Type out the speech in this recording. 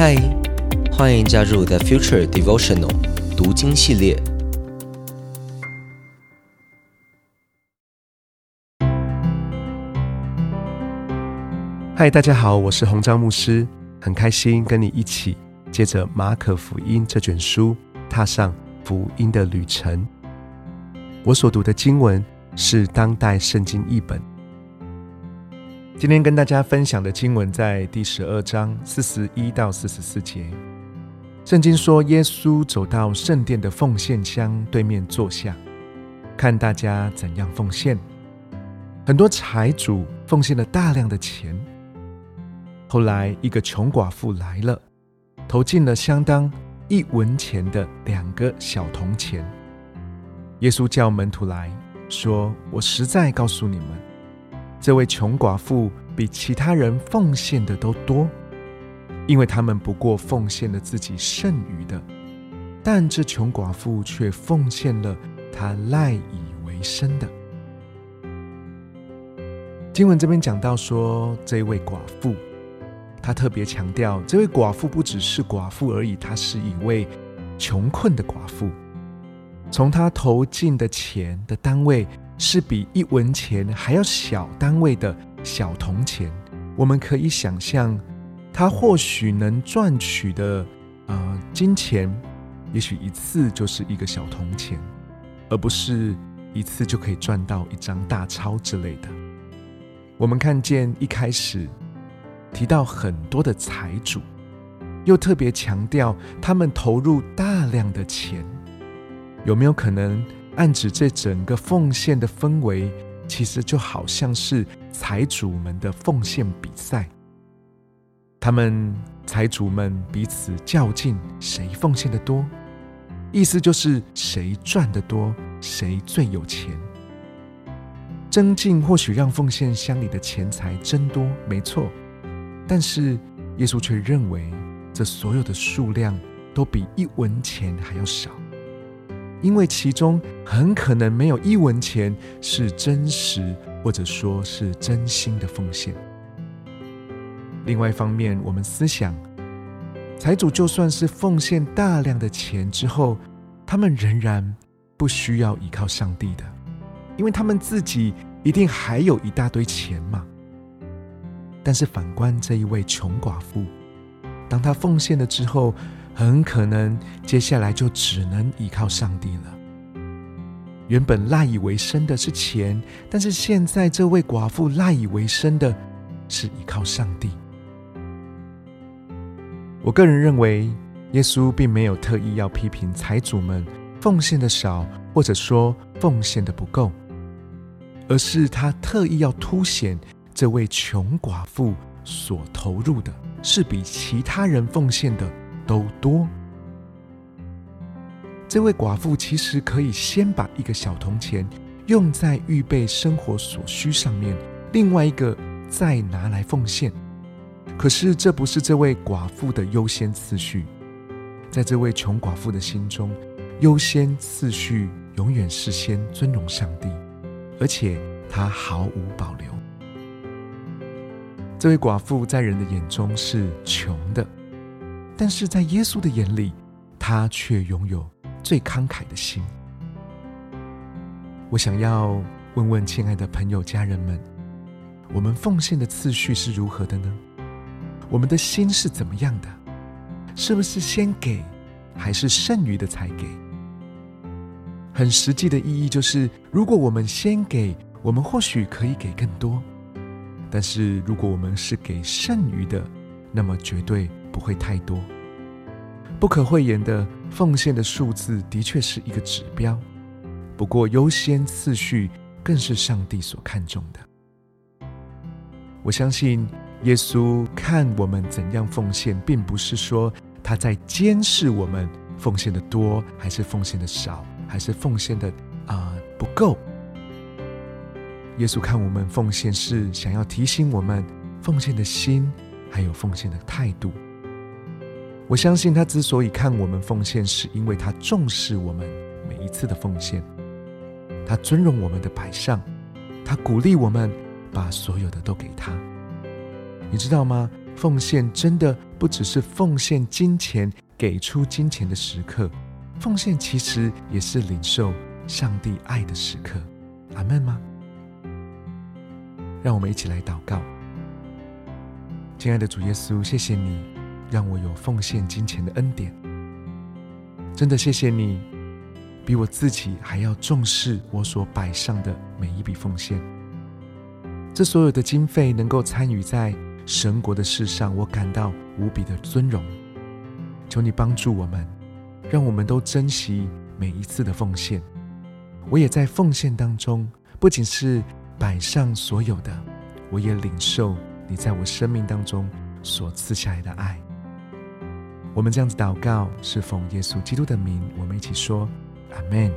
嗨，欢迎加入 The Future Devotional 读经系列。嗨，大家好，我是洪章牧师，很开心跟你一起接着马可福音这卷书，踏上福音的旅程。我所读的经文是当代圣经译本。今天跟大家分享的经文在第十二章四十一到四十四节。圣经说，耶稣走到圣殿的奉献箱对面坐下，看大家怎样奉献。很多财主奉献了大量的钱。后来，一个穷寡妇来了，投进了相当一文钱的两个小铜钱。耶稣叫门徒来说：“我实在告诉你们。”这位穷寡妇比其他人奉献的都多，因为他们不过奉献了自己剩余的，但这穷寡妇却奉献了她赖以为生的。经文这边讲到说，这位寡妇，她特别强调，这位寡妇不只是寡妇而已，她是一位穷困的寡妇。从她投进的钱的单位。是比一文钱还要小单位的小铜钱，我们可以想象，他或许能赚取的呃金钱，也许一次就是一个小铜钱，而不是一次就可以赚到一张大钞之类的。我们看见一开始提到很多的财主，又特别强调他们投入大量的钱，有没有可能？暗指这整个奉献的氛围，其实就好像是财主们的奉献比赛。他们财主们彼此较劲，谁奉献的多，意思就是谁赚的多，谁最有钱。增进或许让奉献箱里的钱财增多，没错。但是耶稣却认为，这所有的数量都比一文钱还要少。因为其中很可能没有一文钱是真实或者说是真心的奉献。另外一方面，我们思想，财主就算是奉献大量的钱之后，他们仍然不需要依靠上帝的，因为他们自己一定还有一大堆钱嘛。但是反观这一位穷寡妇，当她奉献了之后，很可能接下来就只能依靠上帝了。原本赖以为生的是钱，但是现在这位寡妇赖以为生的是依靠上帝。我个人认为，耶稣并没有特意要批评财主们奉献的少，或者说奉献的不够，而是他特意要凸显这位穷寡妇所投入的是比其他人奉献的。都多。这位寡妇其实可以先把一个小铜钱用在预备生活所需上面，另外一个再拿来奉献。可是这不是这位寡妇的优先次序，在这位穷寡妇的心中，优先次序永远是先尊荣上帝，而且她毫无保留。这位寡妇在人的眼中是穷的。但是在耶稣的眼里，他却拥有最慷慨的心。我想要问问亲爱的朋友、家人们，我们奉献的次序是如何的呢？我们的心是怎么样的？是不是先给，还是剩余的才给？很实际的意义就是，如果我们先给，我们或许可以给更多；但是如果我们是给剩余的，那么绝对。不会太多，不可讳言的奉献的数字的确是一个指标，不过优先次序更是上帝所看重的。我相信耶稣看我们怎样奉献，并不是说他在监视我们奉献的多还是奉献的少，还是奉献的啊不够。耶稣看我们奉献，是想要提醒我们奉献的心，还有奉献的态度。我相信他之所以看我们奉献，是因为他重视我们每一次的奉献，他尊荣我们的摆上，他鼓励我们把所有的都给他。你知道吗？奉献真的不只是奉献金钱、给出金钱的时刻，奉献其实也是领受上帝爱的时刻。阿门吗？让我们一起来祷告。亲爱的主耶稣，谢谢你让我有奉献金钱的恩典。真的谢谢你，比我自己还要重视我所摆上的每一笔奉献。这所有的经费能够参与在神国的事上，我感到无比的尊荣。求你帮助我们，让我们都珍惜每一次的奉献。我也在奉献当中，不仅是摆上所有的，我也领受你在我生命当中所赐下来的爱。我们这样子祷告，是奉耶稣基督的名，我们一起说：阿门。